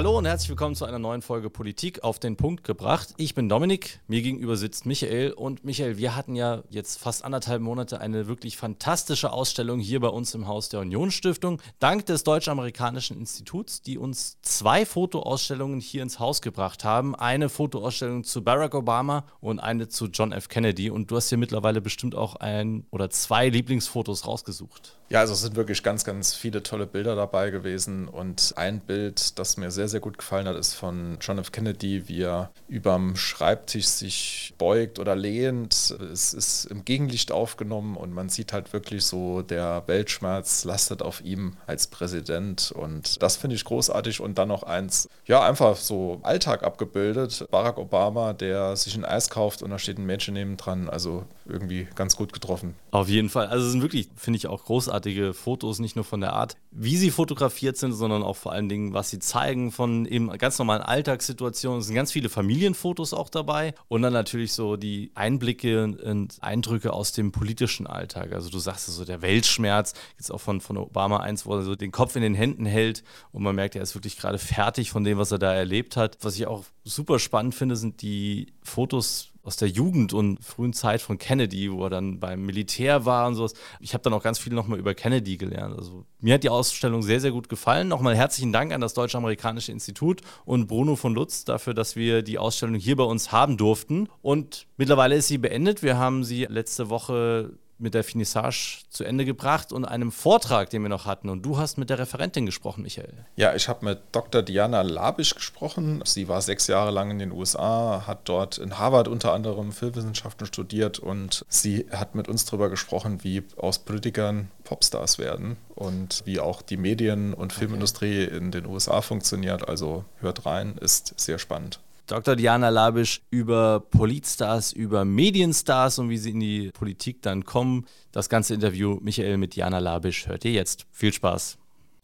Hallo und herzlich willkommen zu einer neuen Folge Politik auf den Punkt gebracht. Ich bin Dominik, mir gegenüber sitzt Michael und Michael, wir hatten ja jetzt fast anderthalb Monate eine wirklich fantastische Ausstellung hier bei uns im Haus der Unionsstiftung, dank des Deutsch-Amerikanischen Instituts, die uns zwei Fotoausstellungen hier ins Haus gebracht haben. Eine Fotoausstellung zu Barack Obama und eine zu John F. Kennedy und du hast hier mittlerweile bestimmt auch ein oder zwei Lieblingsfotos rausgesucht. Ja, also es sind wirklich ganz, ganz viele tolle Bilder dabei gewesen und ein Bild, das mir sehr, sehr gut gefallen hat, ist von John F. Kennedy, wie er überm Schreibtisch sich beugt oder lehnt. Es ist im Gegenlicht aufgenommen und man sieht halt wirklich so, der Weltschmerz lastet auf ihm als Präsident und das finde ich großartig und dann noch eins, ja, einfach so Alltag abgebildet. Barack Obama, der sich ein Eis kauft und da steht ein Mädchen neben dran, also irgendwie ganz gut getroffen. Auf jeden Fall. Also es sind wirklich, finde ich, auch großartige Fotos, nicht nur von der Art, wie sie fotografiert sind, sondern auch vor allen Dingen, was sie zeigen von eben ganz normalen Alltagssituationen. Es sind ganz viele Familienfotos auch dabei und dann natürlich so die Einblicke und Eindrücke aus dem politischen Alltag. Also du sagst es so, der Weltschmerz, jetzt auch von, von Obama eins, wo er so den Kopf in den Händen hält und man merkt, er ist wirklich gerade fertig von dem, was er da erlebt hat. Was ich auch super spannend finde, sind die Fotos aus der Jugend und frühen Zeit von Kennedy, wo er dann beim Militär war und sowas. Ich habe dann auch ganz viel nochmal über Kennedy gelernt. Also mir hat die Ausstellung sehr, sehr gut gefallen. Nochmal herzlichen Dank an das Deutsch-Amerikanische Institut und Bruno von Lutz dafür, dass wir die Ausstellung hier bei uns haben durften. Und mittlerweile ist sie beendet. Wir haben sie letzte Woche mit der Finissage zu Ende gebracht und einem Vortrag, den wir noch hatten. Und du hast mit der Referentin gesprochen, Michael. Ja, ich habe mit Dr. Diana Labisch gesprochen. Sie war sechs Jahre lang in den USA, hat dort in Harvard unter anderem Filmwissenschaften studiert und sie hat mit uns darüber gesprochen, wie aus Politikern Popstars werden und wie auch die Medien- und Filmindustrie okay. in den USA funktioniert. Also hört rein, ist sehr spannend. Dr. Diana Labisch über Politstars, über Medienstars und wie sie in die Politik dann kommen. Das ganze Interview Michael mit Diana Labisch hört ihr jetzt. Viel Spaß.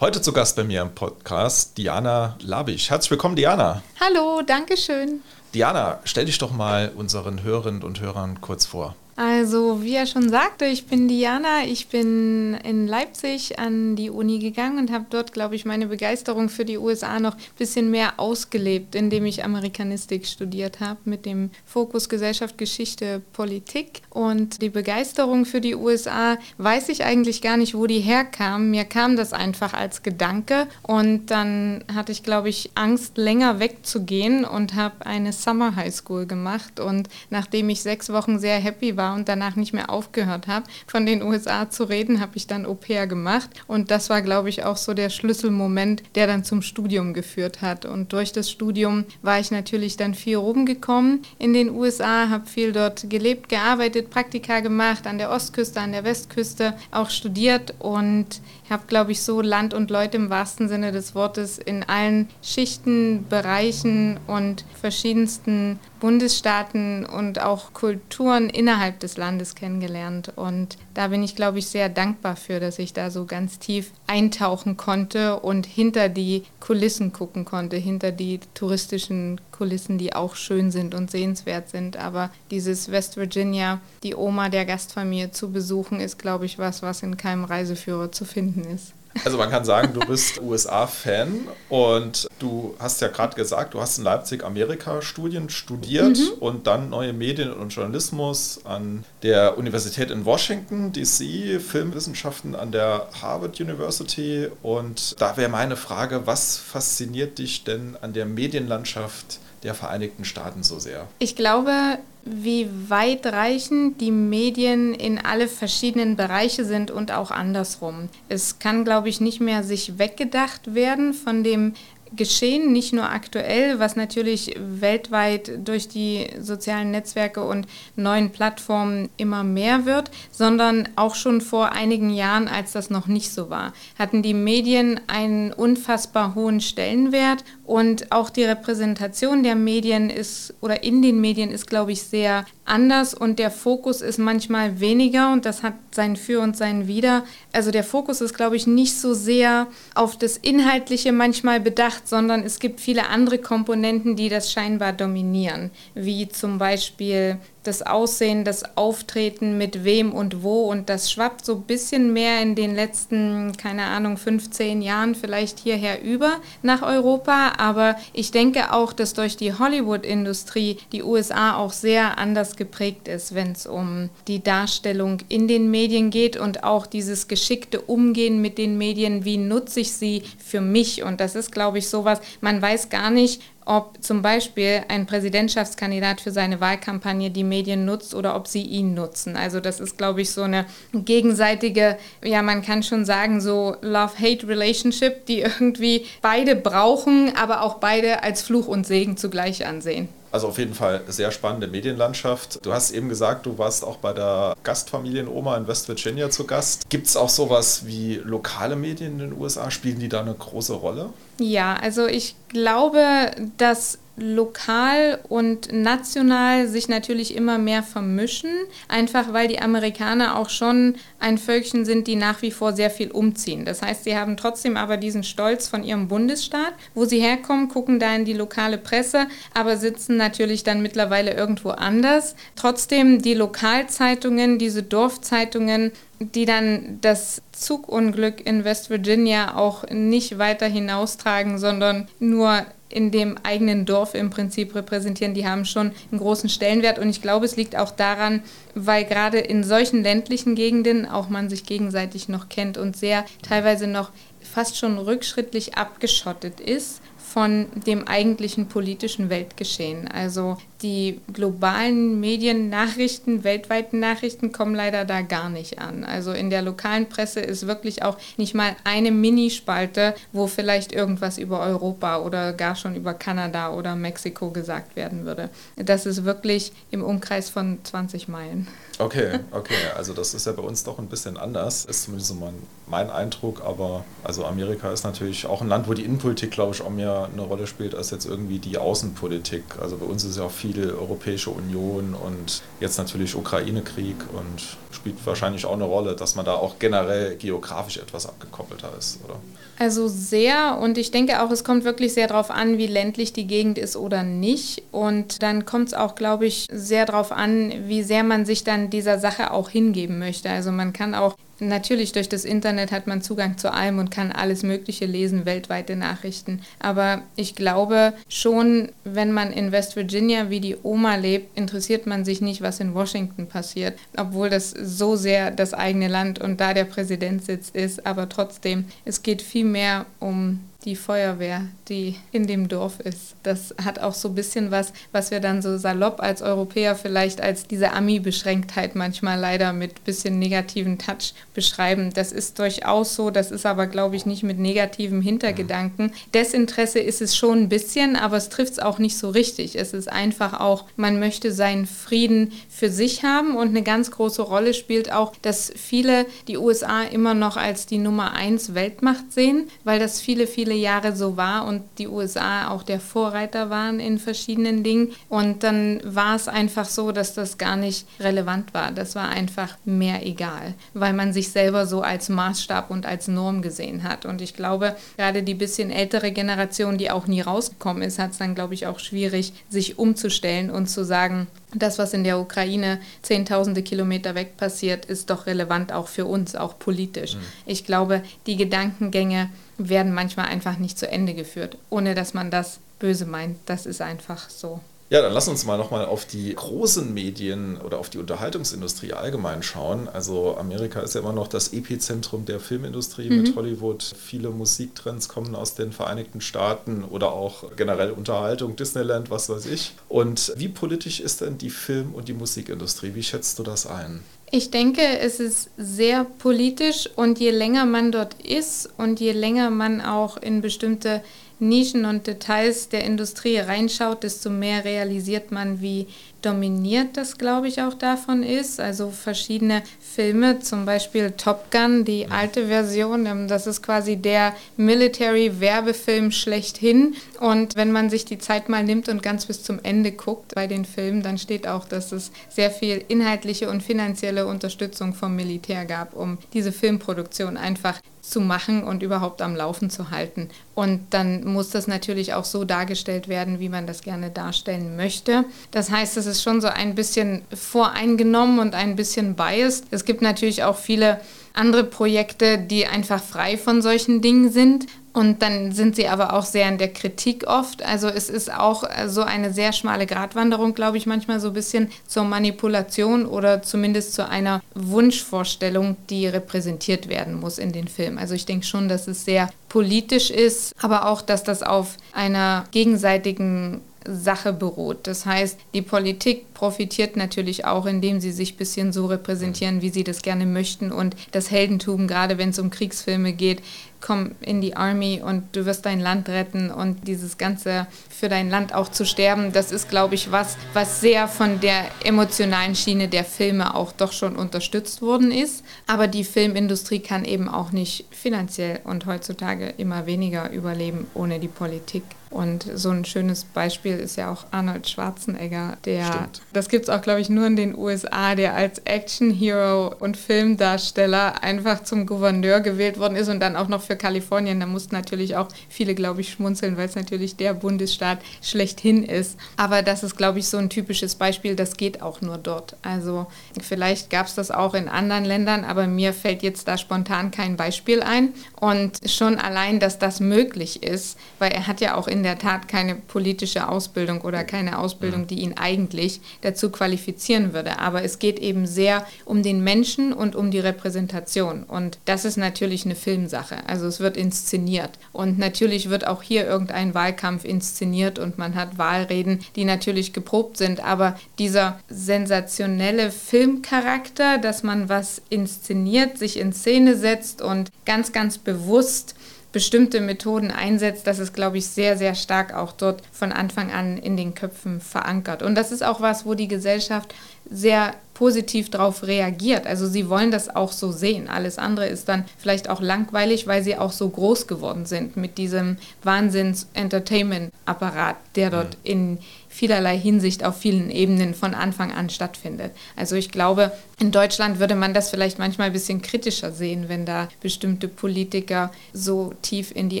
Heute zu Gast bei mir im Podcast Diana Labisch. Herzlich willkommen, Diana. Hallo, danke schön. Diana, stell dich doch mal unseren Hörerinnen und Hörern kurz vor. Also, wie er schon sagte, ich bin Diana. Ich bin in Leipzig an die Uni gegangen und habe dort, glaube ich, meine Begeisterung für die USA noch ein bisschen mehr ausgelebt, indem ich Amerikanistik studiert habe mit dem Fokus Gesellschaft, Geschichte, Politik. Und die Begeisterung für die USA weiß ich eigentlich gar nicht, wo die herkam. Mir kam das einfach als Gedanke und dann hatte ich, glaube ich, Angst, länger wegzugehen und habe eine Summer High School gemacht. Und nachdem ich sechs Wochen sehr happy war, war und danach nicht mehr aufgehört habe, von den USA zu reden, habe ich dann Au pair gemacht. Und das war, glaube ich, auch so der Schlüsselmoment, der dann zum Studium geführt hat. Und durch das Studium war ich natürlich dann viel rumgekommen in den USA, habe viel dort gelebt, gearbeitet, Praktika gemacht, an der Ostküste, an der Westküste, auch studiert und habe, glaube ich, so Land und Leute im wahrsten Sinne des Wortes in allen Schichten, Bereichen und verschiedensten Bundesstaaten und auch Kulturen innerhalb des Landes kennengelernt. Und da bin ich, glaube ich, sehr dankbar für, dass ich da so ganz tief eintauchen konnte und hinter die Kulissen gucken konnte, hinter die touristischen Kulissen, die auch schön sind und sehenswert sind. Aber dieses West Virginia, die Oma der Gastfamilie zu besuchen, ist, glaube ich, was, was in keinem Reiseführer zu finden ist. Also man kann sagen, du bist USA-Fan und du hast ja gerade gesagt, du hast in Leipzig Amerika-Studien studiert mhm. und dann neue Medien und Journalismus an der Universität in Washington, DC, Filmwissenschaften an der Harvard University. Und da wäre meine Frage, was fasziniert dich denn an der Medienlandschaft der Vereinigten Staaten so sehr? Ich glaube, wie weitreichend die Medien in alle verschiedenen Bereiche sind und auch andersrum. Es kann, glaube ich, nicht mehr sich weggedacht werden von dem geschehen, nicht nur aktuell, was natürlich weltweit durch die sozialen Netzwerke und neuen Plattformen immer mehr wird, sondern auch schon vor einigen Jahren, als das noch nicht so war, hatten die Medien einen unfassbar hohen Stellenwert und auch die Repräsentation der Medien ist oder in den Medien ist, glaube ich, sehr anders. Und der Fokus ist manchmal weniger. Und das hat sein Für und sein Wider. Also der Fokus ist, glaube ich, nicht so sehr auf das Inhaltliche manchmal bedacht, sondern es gibt viele andere Komponenten, die das scheinbar dominieren, wie zum Beispiel das Aussehen, das Auftreten, mit wem und wo. Und das schwappt so ein bisschen mehr in den letzten, keine Ahnung, 15 Jahren vielleicht hierher über nach Europa. Aber ich denke auch, dass durch die Hollywood-Industrie die USA auch sehr anders geprägt ist, wenn es um die Darstellung in den Medien geht und auch dieses geschickte Umgehen mit den Medien. Wie nutze ich sie für mich? Und das ist, glaube ich, sowas, man weiß gar nicht, ob zum Beispiel ein Präsidentschaftskandidat für seine Wahlkampagne die Medien nutzt oder ob sie ihn nutzen. Also das ist, glaube ich, so eine gegenseitige, ja, man kann schon sagen, so Love-Hate-Relationship, die irgendwie beide brauchen, aber auch beide als Fluch und Segen zugleich ansehen. Also auf jeden Fall sehr spannende Medienlandschaft. Du hast eben gesagt, du warst auch bei der Gastfamilienoma in West Virginia zu Gast. Gibt es auch sowas wie lokale Medien in den USA? Spielen die da eine große Rolle? Ja, also ich glaube, dass lokal und national sich natürlich immer mehr vermischen, einfach weil die Amerikaner auch schon ein Völkchen sind, die nach wie vor sehr viel umziehen. Das heißt, sie haben trotzdem aber diesen Stolz von ihrem Bundesstaat, wo sie herkommen, gucken da in die lokale Presse, aber sitzen natürlich dann mittlerweile irgendwo anders. Trotzdem die Lokalzeitungen, diese Dorfzeitungen, die dann das Zugunglück in West Virginia auch nicht weiter hinaustragen, sondern nur in dem eigenen Dorf im Prinzip repräsentieren, die haben schon einen großen Stellenwert. Und ich glaube, es liegt auch daran, weil gerade in solchen ländlichen Gegenden auch man sich gegenseitig noch kennt und sehr teilweise noch fast schon rückschrittlich abgeschottet ist von dem eigentlichen politischen Weltgeschehen. Also die globalen Mediennachrichten, weltweiten Nachrichten kommen leider da gar nicht an. Also in der lokalen Presse ist wirklich auch nicht mal eine Minispalte, wo vielleicht irgendwas über Europa oder gar schon über Kanada oder Mexiko gesagt werden würde. Das ist wirklich im Umkreis von 20 Meilen. Okay, okay. Also das ist ja bei uns doch ein bisschen anders. Ist zumindest so mein, mein Eindruck. Aber also Amerika ist natürlich auch ein Land, wo die Innenpolitik, glaube ich, auch mehr eine Rolle spielt als jetzt irgendwie die Außenpolitik. Also bei uns ist ja auch viel Europäische Union und jetzt natürlich Ukraine-Krieg und spielt wahrscheinlich auch eine Rolle, dass man da auch generell geografisch etwas abgekoppelter ist, oder? Also sehr und ich denke auch, es kommt wirklich sehr darauf an, wie ländlich die Gegend ist oder nicht. Und dann kommt es auch, glaube ich, sehr darauf an, wie sehr man sich dann dieser Sache auch hingeben möchte. Also man kann auch Natürlich, durch das Internet hat man Zugang zu allem und kann alles Mögliche lesen, weltweite Nachrichten. Aber ich glaube schon, wenn man in West Virginia wie die Oma lebt, interessiert man sich nicht, was in Washington passiert, obwohl das so sehr das eigene Land und da der Präsidentsitz ist. Aber trotzdem, es geht viel mehr um die Feuerwehr, die in dem Dorf ist. Das hat auch so ein bisschen was, was wir dann so salopp als Europäer vielleicht als diese Ami-Beschränktheit manchmal leider mit bisschen negativen Touch beschreiben. Das ist durchaus so, das ist aber, glaube ich, nicht mit negativem Hintergedanken. Desinteresse ist es schon ein bisschen, aber es trifft es auch nicht so richtig. Es ist einfach auch, man möchte seinen Frieden für sich haben und eine ganz große Rolle spielt auch, dass viele die USA immer noch als die Nummer eins Weltmacht sehen, weil das viele, viele Jahre so war und die USA auch der Vorreiter waren in verschiedenen Dingen. Und dann war es einfach so, dass das gar nicht relevant war. Das war einfach mehr egal, weil man sich selber so als Maßstab und als Norm gesehen hat. Und ich glaube, gerade die bisschen ältere Generation, die auch nie rausgekommen ist, hat es dann, glaube ich, auch schwierig, sich umzustellen und zu sagen, das, was in der Ukraine zehntausende Kilometer weg passiert, ist doch relevant auch für uns, auch politisch. Mhm. Ich glaube, die Gedankengänge werden manchmal einfach nicht zu Ende geführt, ohne dass man das böse meint. Das ist einfach so. Ja, dann lass uns mal nochmal auf die großen Medien oder auf die Unterhaltungsindustrie allgemein schauen. Also Amerika ist ja immer noch das Epizentrum der Filmindustrie mhm. mit Hollywood. Viele Musiktrends kommen aus den Vereinigten Staaten oder auch generell Unterhaltung, Disneyland, was weiß ich. Und wie politisch ist denn die Film- und die Musikindustrie? Wie schätzt du das ein? Ich denke, es ist sehr politisch und je länger man dort ist und je länger man auch in bestimmte Nischen und Details der Industrie reinschaut, desto mehr realisiert man, wie dominiert das, glaube ich, auch davon ist. Also verschiedene Filme, zum Beispiel Top Gun, die alte Version, ähm, das ist quasi der Military-Werbefilm schlechthin. Und wenn man sich die Zeit mal nimmt und ganz bis zum Ende guckt bei den Filmen, dann steht auch, dass es sehr viel inhaltliche und finanzielle Unterstützung vom Militär gab, um diese Filmproduktion einfach zu machen und überhaupt am Laufen zu halten. Und dann muss das natürlich auch so dargestellt werden, wie man das gerne darstellen möchte. Das heißt, es ist schon so ein bisschen voreingenommen und ein bisschen biased. Es gibt natürlich auch viele andere Projekte, die einfach frei von solchen Dingen sind. Und dann sind sie aber auch sehr in der Kritik oft. Also es ist auch so eine sehr schmale Gratwanderung, glaube ich, manchmal so ein bisschen zur Manipulation oder zumindest zu einer Wunschvorstellung, die repräsentiert werden muss in den Film. Also ich denke schon, dass es sehr politisch ist, aber auch, dass das auf einer gegenseitigen Sache beruht. Das heißt, die Politik profitiert natürlich auch, indem sie sich ein bisschen so repräsentieren, wie sie das gerne möchten. Und das Heldentum, gerade wenn es um Kriegsfilme geht, komm in die Army und du wirst dein Land retten und dieses Ganze für dein Land auch zu sterben, das ist, glaube ich, was, was sehr von der emotionalen Schiene der Filme auch doch schon unterstützt worden ist. Aber die Filmindustrie kann eben auch nicht finanziell und heutzutage immer weniger überleben ohne die Politik. Und so ein schönes Beispiel ist ja auch Arnold Schwarzenegger, der, Stimmt. das gibt es auch, glaube ich, nur in den USA, der als Action-Hero und Filmdarsteller einfach zum Gouverneur gewählt worden ist und dann auch noch für Kalifornien. Da mussten natürlich auch viele, glaube ich, schmunzeln, weil es natürlich der Bundesstaat schlechthin ist. Aber das ist, glaube ich, so ein typisches Beispiel, das geht auch nur dort. Also vielleicht gab es das auch in anderen Ländern, aber mir fällt jetzt da spontan kein Beispiel ein. Und schon allein, dass das möglich ist, weil er hat ja auch in in der Tat keine politische Ausbildung oder keine Ausbildung, die ihn eigentlich dazu qualifizieren würde. Aber es geht eben sehr um den Menschen und um die Repräsentation. Und das ist natürlich eine Filmsache. Also es wird inszeniert. Und natürlich wird auch hier irgendein Wahlkampf inszeniert und man hat Wahlreden, die natürlich geprobt sind. Aber dieser sensationelle Filmcharakter, dass man was inszeniert, sich in Szene setzt und ganz, ganz bewusst bestimmte Methoden einsetzt, das ist, glaube ich, sehr, sehr stark auch dort von Anfang an in den Köpfen verankert. Und das ist auch was, wo die Gesellschaft sehr positiv darauf reagiert. Also sie wollen das auch so sehen. Alles andere ist dann vielleicht auch langweilig, weil sie auch so groß geworden sind mit diesem Wahnsinns-Entertainment-Apparat, der dort mhm. in vielerlei Hinsicht auf vielen Ebenen von Anfang an stattfindet. Also ich glaube, in Deutschland würde man das vielleicht manchmal ein bisschen kritischer sehen, wenn da bestimmte Politiker so tief in die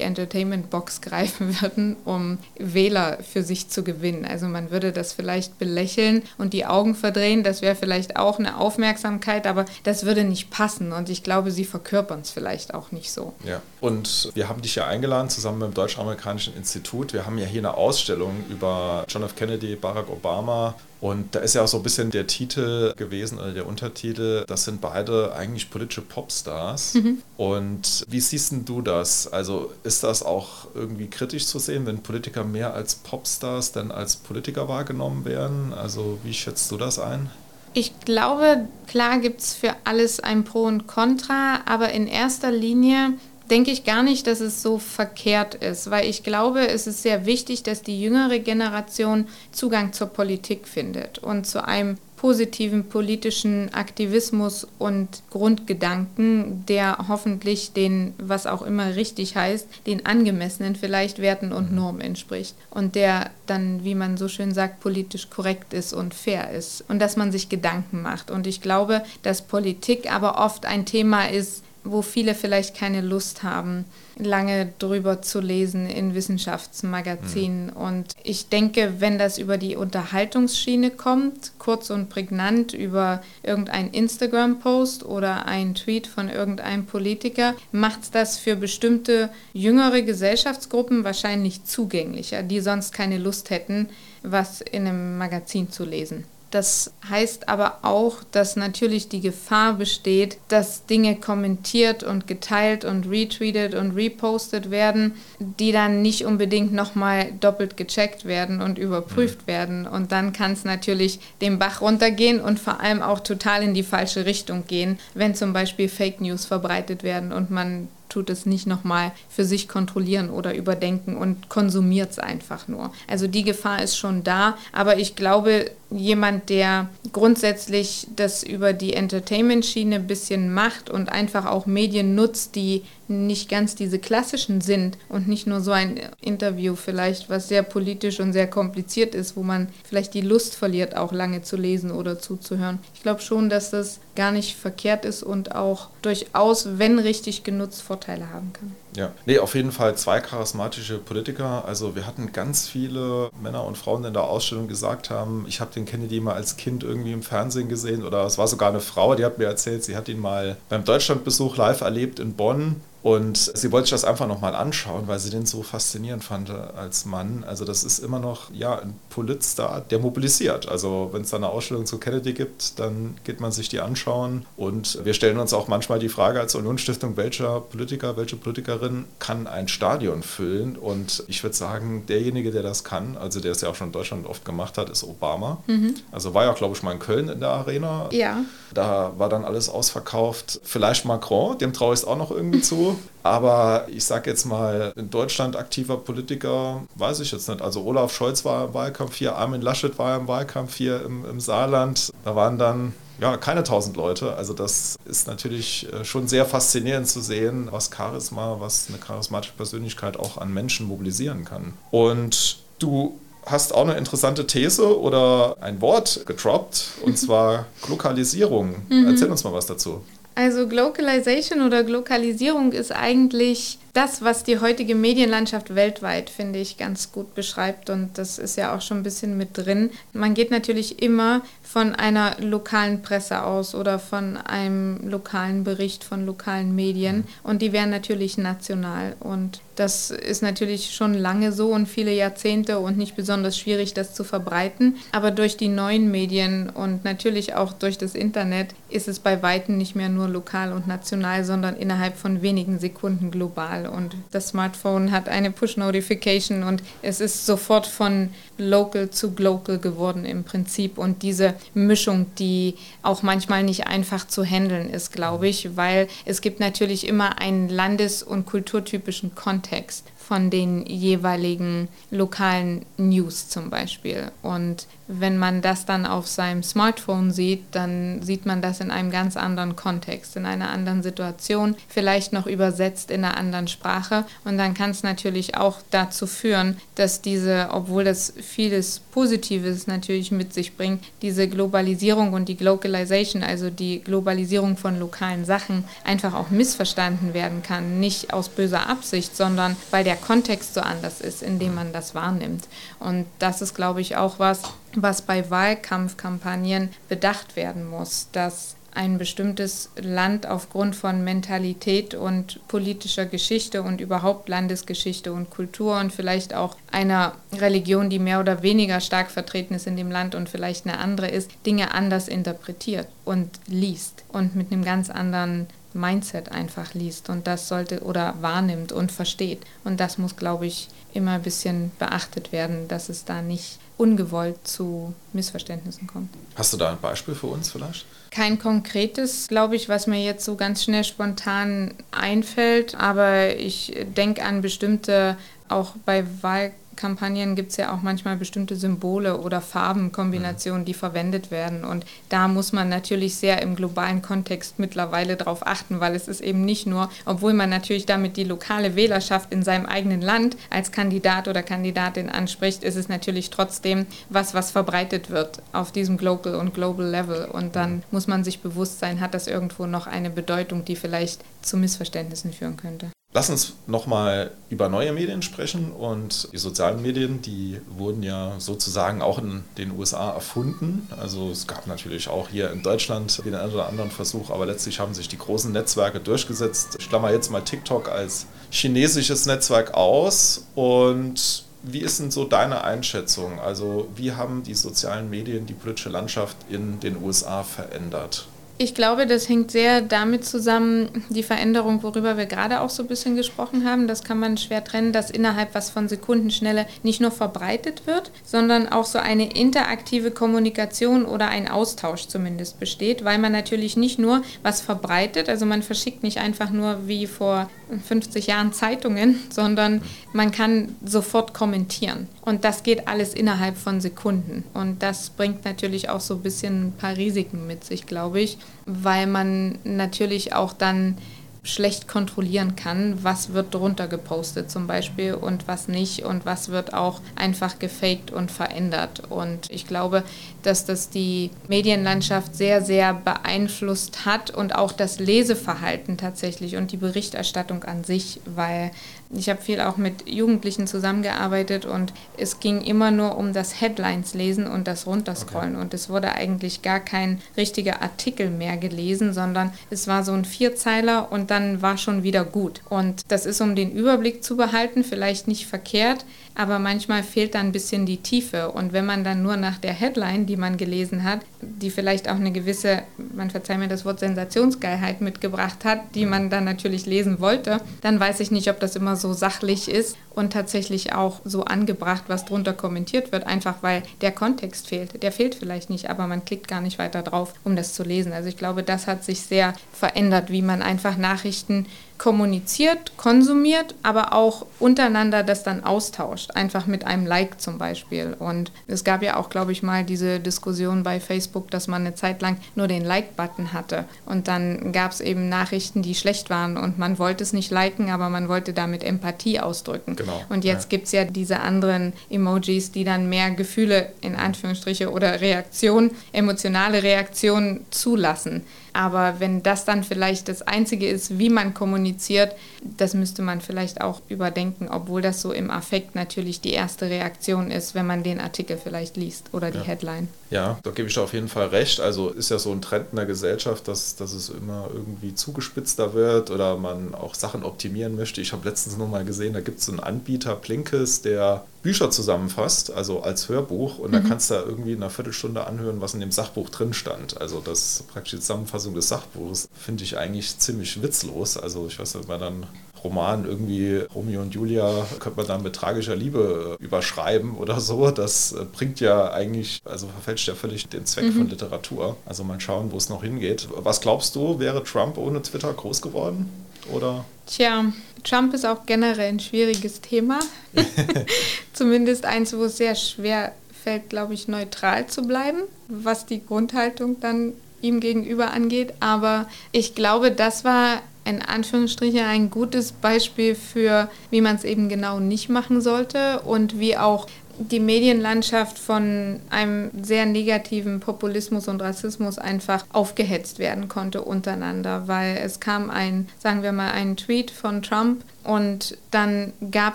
Entertainment-Box greifen würden, um Wähler für sich zu gewinnen. Also man würde das vielleicht belächeln und die Augen verdrehen. Das wäre vielleicht auch eine Aufmerksamkeit, aber das würde nicht passen. Und ich glaube, sie verkörpern es vielleicht auch nicht so. Ja, und wir haben dich ja eingeladen zusammen mit dem Deutsch-Amerikanischen Institut. Wir haben ja hier eine Ausstellung über John F. Kennedy, Barack Obama. Und da ist ja auch so ein bisschen der Titel gewesen oder der Untertitel, das sind beide eigentlich politische Popstars. Mhm. Und wie siehst du das? Also ist das auch irgendwie kritisch zu sehen, wenn Politiker mehr als Popstars denn als Politiker wahrgenommen werden? Also wie schätzt du das ein? Ich glaube, klar gibt es für alles ein Pro und Contra, aber in erster Linie denke ich gar nicht, dass es so verkehrt ist, weil ich glaube, es ist sehr wichtig, dass die jüngere Generation Zugang zur Politik findet und zu einem positiven politischen Aktivismus und Grundgedanken, der hoffentlich den, was auch immer richtig heißt, den angemessenen vielleicht Werten und Normen entspricht und der dann, wie man so schön sagt, politisch korrekt ist und fair ist und dass man sich Gedanken macht. Und ich glaube, dass Politik aber oft ein Thema ist, wo viele vielleicht keine Lust haben, lange drüber zu lesen in Wissenschaftsmagazinen. Mhm. Und ich denke, wenn das über die Unterhaltungsschiene kommt, kurz und prägnant über irgendein Instagram-Post oder ein Tweet von irgendeinem Politiker, macht das für bestimmte jüngere Gesellschaftsgruppen wahrscheinlich zugänglicher, die sonst keine Lust hätten, was in einem Magazin zu lesen. Das heißt aber auch, dass natürlich die Gefahr besteht, dass Dinge kommentiert und geteilt und retweetet und repostet werden, die dann nicht unbedingt nochmal doppelt gecheckt werden und überprüft mhm. werden. Und dann kann es natürlich den Bach runtergehen und vor allem auch total in die falsche Richtung gehen, wenn zum Beispiel Fake News verbreitet werden und man tut es nicht nochmal für sich kontrollieren oder überdenken und konsumiert es einfach nur. Also die Gefahr ist schon da, aber ich glaube, jemand, der grundsätzlich das über die Entertainment-Schiene ein bisschen macht und einfach auch Medien nutzt, die nicht ganz diese klassischen sind und nicht nur so ein Interview vielleicht, was sehr politisch und sehr kompliziert ist, wo man vielleicht die Lust verliert, auch lange zu lesen oder zuzuhören. Ich glaube schon, dass das gar nicht verkehrt ist und auch durchaus, wenn richtig genutzt, Vorteile haben kann. Ja, nee, auf jeden Fall zwei charismatische Politiker. Also wir hatten ganz viele Männer und Frauen in der Ausstellung gesagt haben, ich habe den Kennedy mal als Kind irgendwie im Fernsehen gesehen oder es war sogar eine Frau, die hat mir erzählt, sie hat ihn mal beim Deutschlandbesuch live erlebt in Bonn und sie wollte sich das einfach nochmal anschauen, weil sie den so faszinierend fand als Mann. Also das ist immer noch ja, ein Politstar, der mobilisiert. Also wenn es da eine Ausstellung zu Kennedy gibt, dann geht man sich die anschauen. Und wir stellen uns auch manchmal die Frage als Unionsstiftung, welcher Politiker, welche Politikerin kann ein Stadion füllen? Und ich würde sagen, derjenige, der das kann, also der es ja auch schon in Deutschland oft gemacht hat, ist Obama. Mhm. Also war ja, glaube ich, mal in Köln in der Arena. Ja. Da war dann alles ausverkauft. Vielleicht Macron, dem traue ich es auch noch irgendwie zu. Aber ich sage jetzt mal, in Deutschland aktiver Politiker, weiß ich jetzt nicht. Also Olaf Scholz war im Wahlkampf hier, Armin Laschet war im Wahlkampf hier im, im Saarland. Da waren dann ja, keine tausend Leute. Also das ist natürlich äh, schon sehr faszinierend zu sehen, was Charisma, was eine charismatische Persönlichkeit auch an Menschen mobilisieren kann. Und du hast auch eine interessante These oder ein Wort gedroppt, und zwar Glokalisierung. Mhm. Erzähl uns mal was dazu. Also Glocalization oder Glokalisierung ist eigentlich das, was die heutige Medienlandschaft weltweit, finde ich, ganz gut beschreibt. Und das ist ja auch schon ein bisschen mit drin. Man geht natürlich immer von einer lokalen Presse aus oder von einem lokalen Bericht von lokalen Medien. Und die wären natürlich national. Und das ist natürlich schon lange so und viele Jahrzehnte und nicht besonders schwierig, das zu verbreiten. Aber durch die neuen Medien und natürlich auch durch das Internet ist es bei weitem nicht mehr nur lokal und national, sondern innerhalb von wenigen Sekunden global. Und das Smartphone hat eine Push-Notification und es ist sofort von local zu global geworden im Prinzip. Und diese Mischung, die auch manchmal nicht einfach zu handeln ist, glaube ich, weil es gibt natürlich immer einen landes- und kulturtypischen Kontext von den jeweiligen lokalen News zum Beispiel. Und wenn man das dann auf seinem Smartphone sieht, dann sieht man das in einem ganz anderen Kontext, in einer anderen Situation, vielleicht noch übersetzt in einer anderen Sprache. Und dann kann es natürlich auch dazu führen, dass diese, obwohl das vieles Positives natürlich mit sich bringt, diese Globalisierung und die Globalization, also die Globalisierung von lokalen Sachen, einfach auch missverstanden werden kann. Nicht aus böser Absicht, sondern weil der Kontext so anders ist, in dem man das wahrnimmt. Und das ist, glaube ich, auch was, was bei Wahlkampfkampagnen bedacht werden muss, dass ein bestimmtes Land aufgrund von Mentalität und politischer Geschichte und überhaupt Landesgeschichte und Kultur und vielleicht auch einer Religion, die mehr oder weniger stark vertreten ist in dem Land und vielleicht eine andere ist, Dinge anders interpretiert und liest und mit einem ganz anderen Mindset einfach liest und das sollte oder wahrnimmt und versteht. Und das muss, glaube ich, immer ein bisschen beachtet werden, dass es da nicht ungewollt zu Missverständnissen kommt. Hast du da ein Beispiel für uns vielleicht? Kein konkretes, glaube ich, was mir jetzt so ganz schnell spontan einfällt, aber ich denke an bestimmte, auch bei Wahl Kampagnen gibt es ja auch manchmal bestimmte Symbole oder Farbenkombinationen, die verwendet werden. Und da muss man natürlich sehr im globalen Kontext mittlerweile darauf achten, weil es ist eben nicht nur, obwohl man natürlich damit die lokale Wählerschaft in seinem eigenen Land als Kandidat oder Kandidatin anspricht, ist es natürlich trotzdem was, was verbreitet wird auf diesem Global und Global Level. Und dann muss man sich bewusst sein, hat das irgendwo noch eine Bedeutung, die vielleicht zu Missverständnissen führen könnte. Lass uns nochmal über neue Medien sprechen und die sozialen Medien, die wurden ja sozusagen auch in den USA erfunden. Also es gab natürlich auch hier in Deutschland den einen oder anderen Versuch, aber letztlich haben sich die großen Netzwerke durchgesetzt. Ich klammer jetzt mal TikTok als chinesisches Netzwerk aus und wie ist denn so deine Einschätzung? Also wie haben die sozialen Medien die politische Landschaft in den USA verändert? Ich glaube, das hängt sehr damit zusammen, die Veränderung, worüber wir gerade auch so ein bisschen gesprochen haben. Das kann man schwer trennen, dass innerhalb was von Sekundenschnelle nicht nur verbreitet wird, sondern auch so eine interaktive Kommunikation oder ein Austausch zumindest besteht, weil man natürlich nicht nur was verbreitet, also man verschickt nicht einfach nur wie vor 50 Jahren Zeitungen, sondern man kann sofort kommentieren. Und das geht alles innerhalb von Sekunden. Und das bringt natürlich auch so ein bisschen ein paar Risiken mit sich, glaube ich weil man natürlich auch dann schlecht kontrollieren kann, was wird drunter gepostet zum Beispiel und was nicht und was wird auch einfach gefaked und verändert. Und ich glaube, dass das die Medienlandschaft sehr, sehr beeinflusst hat und auch das Leseverhalten tatsächlich und die Berichterstattung an sich, weil ich habe viel auch mit Jugendlichen zusammengearbeitet und es ging immer nur um das Headlines lesen und das runterscrollen. Okay. Und es wurde eigentlich gar kein richtiger Artikel mehr gelesen, sondern es war so ein Vierzeiler und dann war schon wieder gut. Und das ist, um den Überblick zu behalten, vielleicht nicht verkehrt, aber manchmal fehlt da ein bisschen die Tiefe. Und wenn man dann nur nach der Headline, die man gelesen hat, die vielleicht auch eine gewisse, man verzeiht mir das Wort Sensationsgeilheit mitgebracht hat, die man dann natürlich lesen wollte, dann weiß ich nicht, ob das immer so sachlich ist und tatsächlich auch so angebracht, was drunter kommentiert wird, einfach weil der Kontext fehlt. Der fehlt vielleicht nicht, aber man klickt gar nicht weiter drauf, um das zu lesen. Also ich glaube, das hat sich sehr verändert, wie man einfach Nachrichten kommuniziert, konsumiert, aber auch untereinander das dann austauscht, einfach mit einem Like zum Beispiel. Und es gab ja auch, glaube ich, mal diese Diskussion bei Facebook, dass man eine Zeit lang nur den Like-Button hatte. Und dann gab es eben Nachrichten, die schlecht waren und man wollte es nicht liken, aber man wollte damit Empathie ausdrücken. Genau. Und jetzt ja. gibt es ja diese anderen Emojis, die dann mehr Gefühle in Anführungsstriche oder Reaktionen, emotionale Reaktionen zulassen. Aber wenn das dann vielleicht das Einzige ist, wie man kommuniziert, das müsste man vielleicht auch überdenken, obwohl das so im Affekt natürlich die erste Reaktion ist, wenn man den Artikel vielleicht liest oder die ja. Headline. Ja, da gebe ich auf jeden Fall recht. Also ist ja so ein Trend in der Gesellschaft, dass, dass es immer irgendwie zugespitzter wird oder man auch Sachen optimieren möchte. Ich habe letztens noch mal gesehen, da gibt es einen Anbieter, Plinkes, der Bücher zusammenfasst, also als Hörbuch. Und mhm. da kannst du irgendwie in einer Viertelstunde anhören, was in dem Sachbuch drin stand. Also das praktisch die Zusammenfassung des Sachbuchs. Finde ich eigentlich ziemlich witzlos. Also ich weiß nicht, wenn man dann Roman irgendwie Romeo und Julia könnte man dann mit tragischer Liebe äh, überschreiben oder so. Das äh, bringt ja eigentlich, also verfälscht ja völlig den Zweck mhm. von Literatur. Also mal schauen, wo es noch hingeht. Was glaubst du, wäre Trump ohne Twitter groß geworden? Oder? Tja, Trump ist auch generell ein schwieriges Thema. Zumindest eins, wo es sehr schwer fällt, glaube ich, neutral zu bleiben, was die Grundhaltung dann ihm gegenüber angeht. Aber ich glaube, das war in Anführungsstrichen ein gutes Beispiel für, wie man es eben genau nicht machen sollte und wie auch die Medienlandschaft von einem sehr negativen Populismus und Rassismus einfach aufgehetzt werden konnte untereinander, weil es kam ein, sagen wir mal, ein Tweet von Trump, und dann gab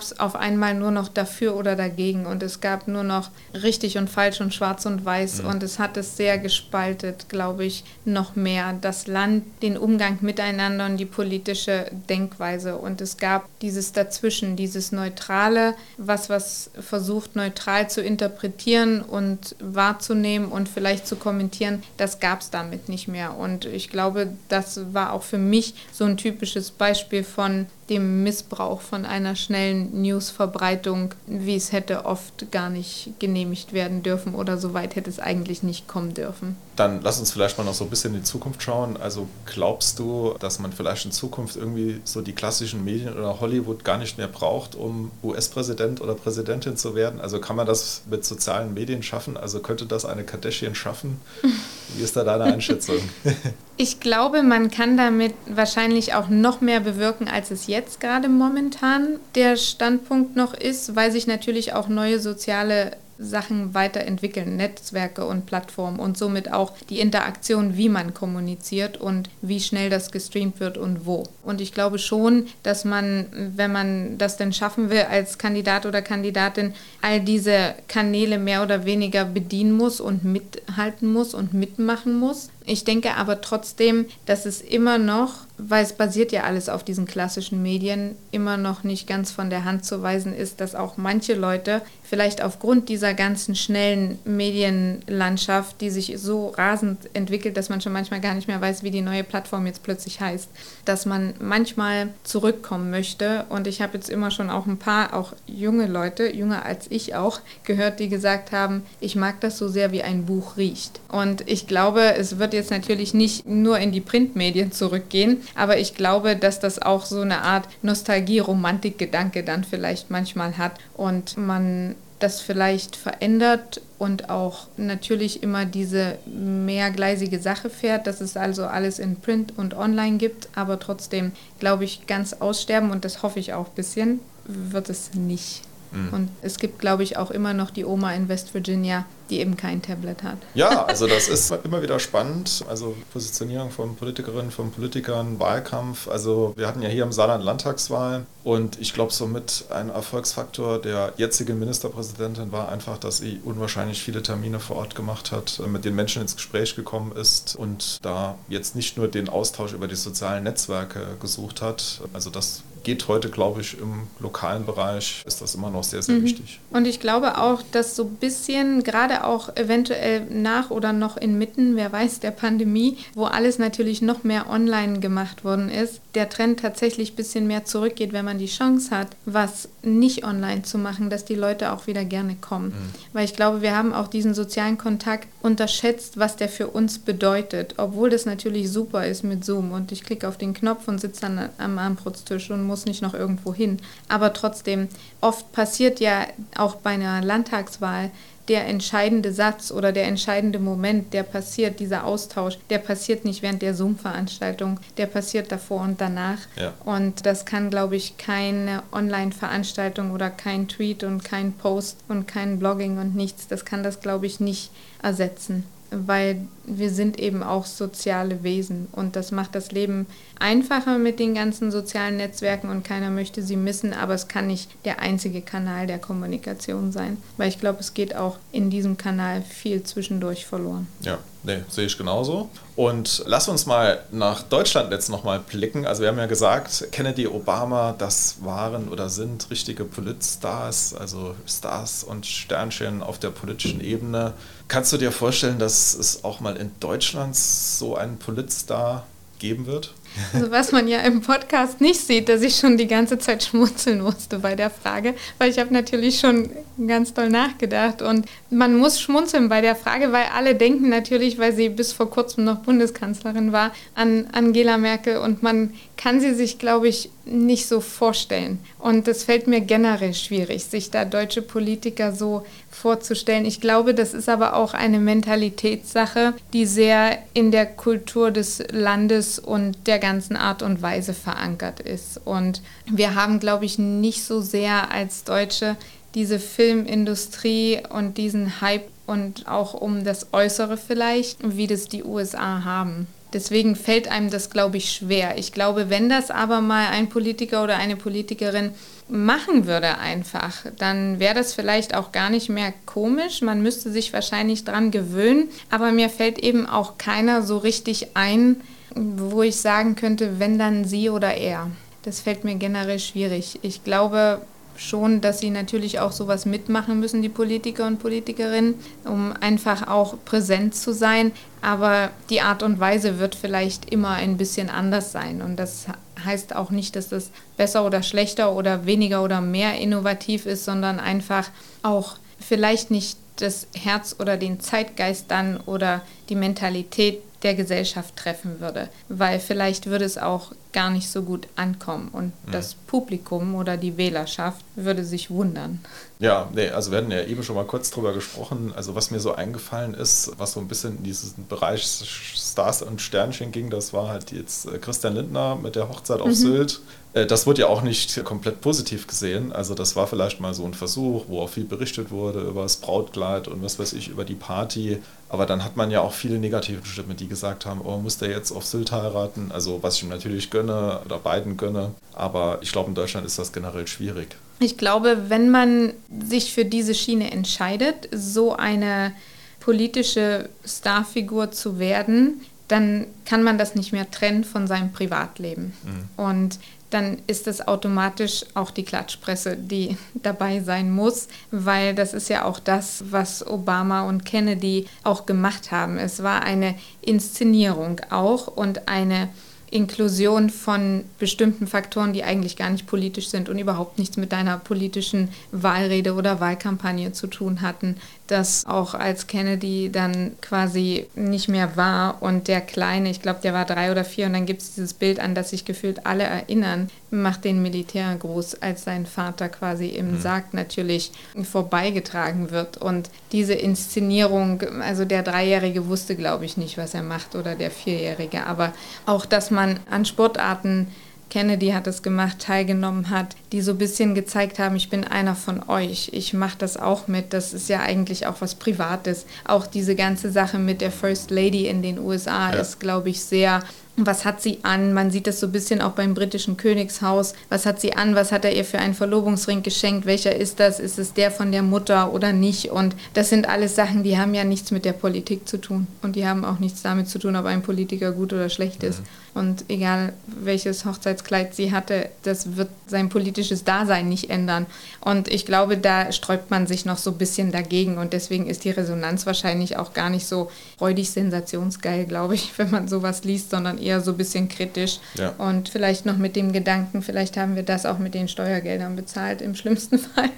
es auf einmal nur noch dafür oder dagegen und es gab nur noch richtig und falsch und schwarz und weiß mhm. und es hat es sehr gespaltet, glaube ich, noch mehr. Das Land, den Umgang miteinander und die politische Denkweise. Und es gab dieses Dazwischen, dieses Neutrale, was was versucht neutral zu interpretieren und wahrzunehmen und vielleicht zu kommentieren, das gab es damit nicht mehr. Und ich glaube, das war auch für mich so ein typisches Beispiel von dem Missbrauch von einer schnellen Newsverbreitung, wie es hätte oft gar nicht genehmigt werden dürfen oder so weit hätte es eigentlich nicht kommen dürfen. Dann lass uns vielleicht mal noch so ein bisschen in die Zukunft schauen. Also glaubst du, dass man vielleicht in Zukunft irgendwie so die klassischen Medien oder Hollywood gar nicht mehr braucht, um US-Präsident oder Präsidentin zu werden? Also kann man das mit sozialen Medien schaffen? Also könnte das eine Kardashian schaffen? Wie ist da deine Einschätzung? Ich glaube, man kann damit wahrscheinlich auch noch mehr bewirken, als es jetzt gerade momentan der Standpunkt noch ist, weil sich natürlich auch neue soziale Sachen weiterentwickeln, Netzwerke und Plattformen und somit auch die Interaktion, wie man kommuniziert und wie schnell das gestreamt wird und wo. Und ich glaube schon, dass man, wenn man das denn schaffen will, als Kandidat oder Kandidatin all diese Kanäle mehr oder weniger bedienen muss und mithalten muss und mitmachen muss. Ich denke aber trotzdem, dass es immer noch weil es basiert ja alles auf diesen klassischen Medien, immer noch nicht ganz von der Hand zu weisen ist, dass auch manche Leute vielleicht aufgrund dieser ganzen schnellen Medienlandschaft, die sich so rasend entwickelt, dass man schon manchmal gar nicht mehr weiß, wie die neue Plattform jetzt plötzlich heißt, dass man manchmal zurückkommen möchte. Und ich habe jetzt immer schon auch ein paar, auch junge Leute, jünger als ich auch, gehört, die gesagt haben, ich mag das so sehr, wie ein Buch riecht. Und ich glaube, es wird jetzt natürlich nicht nur in die Printmedien zurückgehen, aber ich glaube, dass das auch so eine Art Nostalgie-Romantik-Gedanke dann vielleicht manchmal hat und man das vielleicht verändert und auch natürlich immer diese mehrgleisige Sache fährt, dass es also alles in Print und online gibt, aber trotzdem, glaube ich, ganz aussterben und das hoffe ich auch ein bisschen, wird es nicht. Mhm. Und es gibt, glaube ich, auch immer noch die Oma in West Virginia, die eben kein Tablet hat. Ja, also das ist immer wieder spannend. Also Positionierung von Politikerinnen, von Politikern, Wahlkampf. Also wir hatten ja hier im Saarland Landtagswahl und ich glaube somit ein Erfolgsfaktor der jetzigen Ministerpräsidentin war einfach, dass sie unwahrscheinlich viele Termine vor Ort gemacht hat, mit den Menschen ins Gespräch gekommen ist und da jetzt nicht nur den Austausch über die sozialen Netzwerke gesucht hat. Also das geht heute, glaube ich, im lokalen Bereich ist das immer noch sehr, sehr mhm. wichtig. Und ich glaube auch, dass so ein bisschen, gerade auch eventuell nach oder noch inmitten, wer weiß, der Pandemie, wo alles natürlich noch mehr online gemacht worden ist, der Trend tatsächlich ein bisschen mehr zurückgeht, wenn man die Chance hat, was nicht online zu machen, dass die Leute auch wieder gerne kommen. Mhm. Weil ich glaube, wir haben auch diesen sozialen Kontakt unterschätzt, was der für uns bedeutet, obwohl das natürlich super ist mit Zoom und ich klicke auf den Knopf und sitze dann am Armbrutstisch und muss nicht noch irgendwo hin. Aber trotzdem, oft passiert ja auch bei einer Landtagswahl, der entscheidende Satz oder der entscheidende Moment, der passiert, dieser Austausch, der passiert nicht während der Zoom-Veranstaltung, der passiert davor und danach. Ja. Und das kann, glaube ich, keine Online-Veranstaltung oder kein Tweet und kein Post und kein Blogging und nichts, das kann das, glaube ich, nicht ersetzen weil wir sind eben auch soziale Wesen und das macht das Leben einfacher mit den ganzen sozialen Netzwerken und keiner möchte sie missen, aber es kann nicht der einzige Kanal der Kommunikation sein, weil ich glaube, es geht auch in diesem Kanal viel zwischendurch verloren. Ja, nee, sehe ich genauso. Und lass uns mal nach Deutschland jetzt nochmal blicken. Also wir haben ja gesagt, Kennedy, Obama, das waren oder sind richtige Politstars, also Stars und Sternchen auf der politischen Ebene. Kannst du dir vorstellen, dass es auch mal in Deutschland so einen Politstar geben wird? Also was man ja im Podcast nicht sieht, dass ich schon die ganze Zeit schmunzeln musste bei der Frage, weil ich habe natürlich schon ganz doll nachgedacht und man muss schmunzeln bei der Frage, weil alle denken natürlich, weil sie bis vor kurzem noch Bundeskanzlerin war, an Angela Merkel und man kann sie sich, glaube ich, nicht so vorstellen. Und es fällt mir generell schwierig, sich da deutsche Politiker so vorzustellen. Ich glaube, das ist aber auch eine Mentalitätssache, die sehr in der Kultur des Landes und der ganzen Art und Weise verankert ist. Und wir haben, glaube ich, nicht so sehr als Deutsche diese Filmindustrie und diesen Hype und auch um das Äußere vielleicht, wie das die USA haben. Deswegen fällt einem das, glaube ich, schwer. Ich glaube, wenn das aber mal ein Politiker oder eine Politikerin machen würde einfach, dann wäre das vielleicht auch gar nicht mehr komisch. Man müsste sich wahrscheinlich dran gewöhnen. Aber mir fällt eben auch keiner so richtig ein, wo ich sagen könnte, wenn dann sie oder er. Das fällt mir generell schwierig. Ich glaube, schon, dass sie natürlich auch sowas mitmachen müssen, die Politiker und Politikerinnen, um einfach auch präsent zu sein. Aber die Art und Weise wird vielleicht immer ein bisschen anders sein. Und das heißt auch nicht, dass das besser oder schlechter oder weniger oder mehr innovativ ist, sondern einfach auch vielleicht nicht das Herz oder den Zeitgeist dann oder die Mentalität der Gesellschaft treffen würde, weil vielleicht würde es auch gar nicht so gut ankommen und mhm. das Publikum oder die Wählerschaft würde sich wundern. Ja, nee, also wir hatten ja eben schon mal kurz drüber gesprochen. Also was mir so eingefallen ist, was so ein bisschen in diesen Bereich Stars und Sternchen ging, das war halt jetzt äh, Christian Lindner mit der Hochzeit auf mhm. Sylt. Äh, das wurde ja auch nicht komplett positiv gesehen. Also das war vielleicht mal so ein Versuch, wo auch viel berichtet wurde über das Brautkleid und was weiß ich, über die Party. Aber dann hat man ja auch viele negative Stimmen, die gesagt haben, oh, muss der jetzt auf Sylt heiraten? Also was ich ihm natürlich gönne oder beiden gönne. Aber ich glaube, in Deutschland ist das generell schwierig. Ich glaube, wenn man sich für diese Schiene entscheidet, so eine politische Starfigur zu werden, dann kann man das nicht mehr trennen von seinem Privatleben. Mhm. Und dann ist es automatisch auch die Klatschpresse, die dabei sein muss, weil das ist ja auch das, was Obama und Kennedy auch gemacht haben. Es war eine Inszenierung auch und eine Inklusion von bestimmten Faktoren, die eigentlich gar nicht politisch sind und überhaupt nichts mit deiner politischen Wahlrede oder Wahlkampagne zu tun hatten, dass auch als Kennedy dann quasi nicht mehr war und der Kleine, ich glaube, der war drei oder vier und dann gibt es dieses Bild an, das sich gefühlt alle erinnern, macht den Militärgruß, als sein Vater quasi im mhm. Sarg natürlich vorbeigetragen wird. Und diese Inszenierung, also der Dreijährige wusste, glaube ich, nicht, was er macht oder der Vierjährige, aber auch, dass man an Sportarten Kennedy hat es gemacht, teilgenommen hat, die so ein bisschen gezeigt haben, ich bin einer von euch, ich mache das auch mit, das ist ja eigentlich auch was Privates. Auch diese ganze Sache mit der First Lady in den USA ja. ist, glaube ich, sehr was hat sie an? Man sieht das so ein bisschen auch beim britischen Königshaus. Was hat sie an? Was hat er ihr für einen Verlobungsring geschenkt? Welcher ist das? Ist es der von der Mutter oder nicht? Und das sind alles Sachen, die haben ja nichts mit der Politik zu tun. Und die haben auch nichts damit zu tun, ob ein Politiker gut oder schlecht ist. Mhm. Und egal welches Hochzeitskleid sie hatte, das wird sein politisches Dasein nicht ändern. Und ich glaube, da sträubt man sich noch so ein bisschen dagegen. Und deswegen ist die Resonanz wahrscheinlich auch gar nicht so freudig sensationsgeil, glaube ich, wenn man sowas liest, sondern eher so ein bisschen kritisch. Ja. Und vielleicht noch mit dem Gedanken, vielleicht haben wir das auch mit den Steuergeldern bezahlt, im schlimmsten Fall.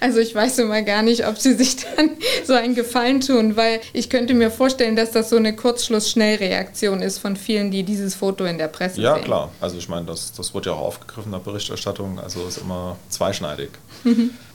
Also ich weiß immer gar nicht, ob sie sich dann so einen Gefallen tun, weil ich könnte mir vorstellen, dass das so eine Kurzschluss-Schnellreaktion ist von vielen, die dieses Foto in der Presse ja, sehen. Ja, klar. Also ich meine, das, das wurde ja auch aufgegriffen in der Berichterstattung, also ist immer zweischneidig.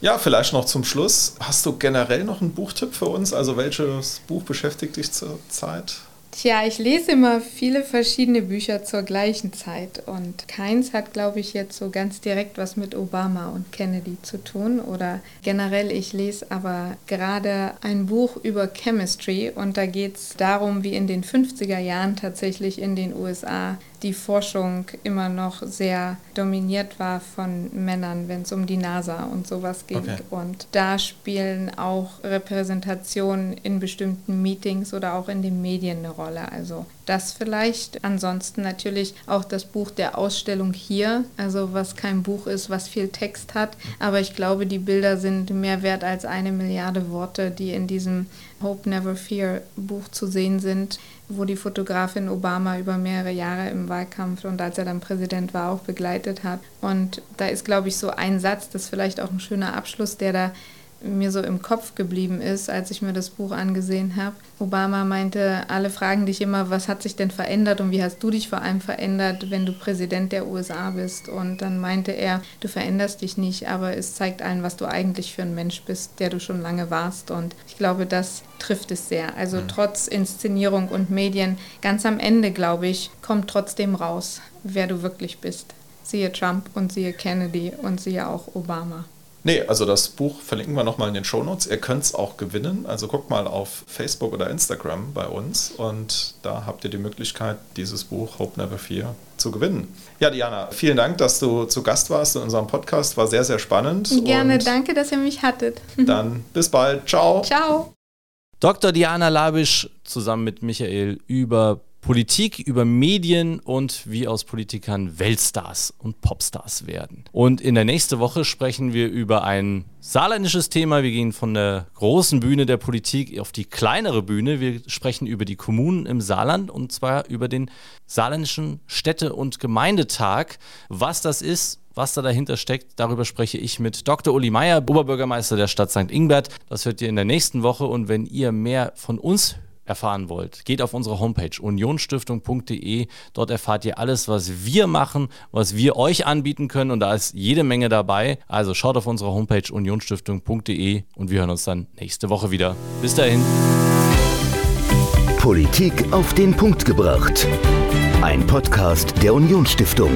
ja, vielleicht noch zum Schluss. Hast du generell noch einen Buchtipp für uns? Also welches Buch beschäftigt dich zurzeit? Tja, ich lese immer viele verschiedene Bücher zur gleichen Zeit und keins hat, glaube ich, jetzt so ganz direkt was mit Obama und Kennedy zu tun oder generell, ich lese aber gerade ein Buch über Chemistry und da geht es darum, wie in den 50er Jahren tatsächlich in den USA die Forschung immer noch sehr dominiert war von Männern, wenn es um die NASA und sowas ging. Okay. Und da spielen auch Repräsentationen in bestimmten Meetings oder auch in den Medien eine Rolle. Also das vielleicht. Ansonsten natürlich auch das Buch der Ausstellung hier, also was kein Buch ist, was viel Text hat. Aber ich glaube, die Bilder sind mehr wert als eine Milliarde Worte, die in diesem Hope Never Fear Buch zu sehen sind, wo die Fotografin Obama über mehrere Jahre im Wahlkampf und als er dann Präsident war, auch begleitet hat. Und da ist, glaube ich, so ein Satz, das ist vielleicht auch ein schöner Abschluss, der da mir so im Kopf geblieben ist, als ich mir das Buch angesehen habe. Obama meinte, alle fragen dich immer, was hat sich denn verändert und wie hast du dich vor allem verändert, wenn du Präsident der USA bist? Und dann meinte er, du veränderst dich nicht, aber es zeigt allen, was du eigentlich für ein Mensch bist, der du schon lange warst. Und ich glaube, das trifft es sehr. Also mhm. trotz Inszenierung und Medien, ganz am Ende, glaube ich, kommt trotzdem raus, wer du wirklich bist. Siehe Trump und siehe Kennedy und siehe auch Obama. Nee, also das Buch verlinken wir nochmal in den Shownotes. Ihr könnt es auch gewinnen. Also guckt mal auf Facebook oder Instagram bei uns und da habt ihr die Möglichkeit, dieses Buch Hope Never Fear zu gewinnen. Ja, Diana, vielen Dank, dass du zu Gast warst in unserem Podcast. War sehr, sehr spannend. Gerne, danke, dass ihr mich hattet. Dann bis bald. Ciao. Ciao. Dr. Diana Labisch zusammen mit Michael über Politik, über Medien und wie aus Politikern Weltstars und Popstars werden. Und in der nächsten Woche sprechen wir über ein saarländisches Thema. Wir gehen von der großen Bühne der Politik auf die kleinere Bühne. Wir sprechen über die Kommunen im Saarland und zwar über den saarländischen Städte- und Gemeindetag. Was das ist, was da dahinter steckt, darüber spreche ich mit Dr. Uli Meier, Oberbürgermeister der Stadt St. Ingbert. Das hört ihr in der nächsten Woche und wenn ihr mehr von uns erfahren wollt, geht auf unsere Homepage unionstiftung.de. Dort erfahrt ihr alles, was wir machen, was wir euch anbieten können und da ist jede Menge dabei. Also schaut auf unsere Homepage unionstiftung.de und wir hören uns dann nächste Woche wieder. Bis dahin. Politik auf den Punkt gebracht. Ein Podcast der Unionsstiftung.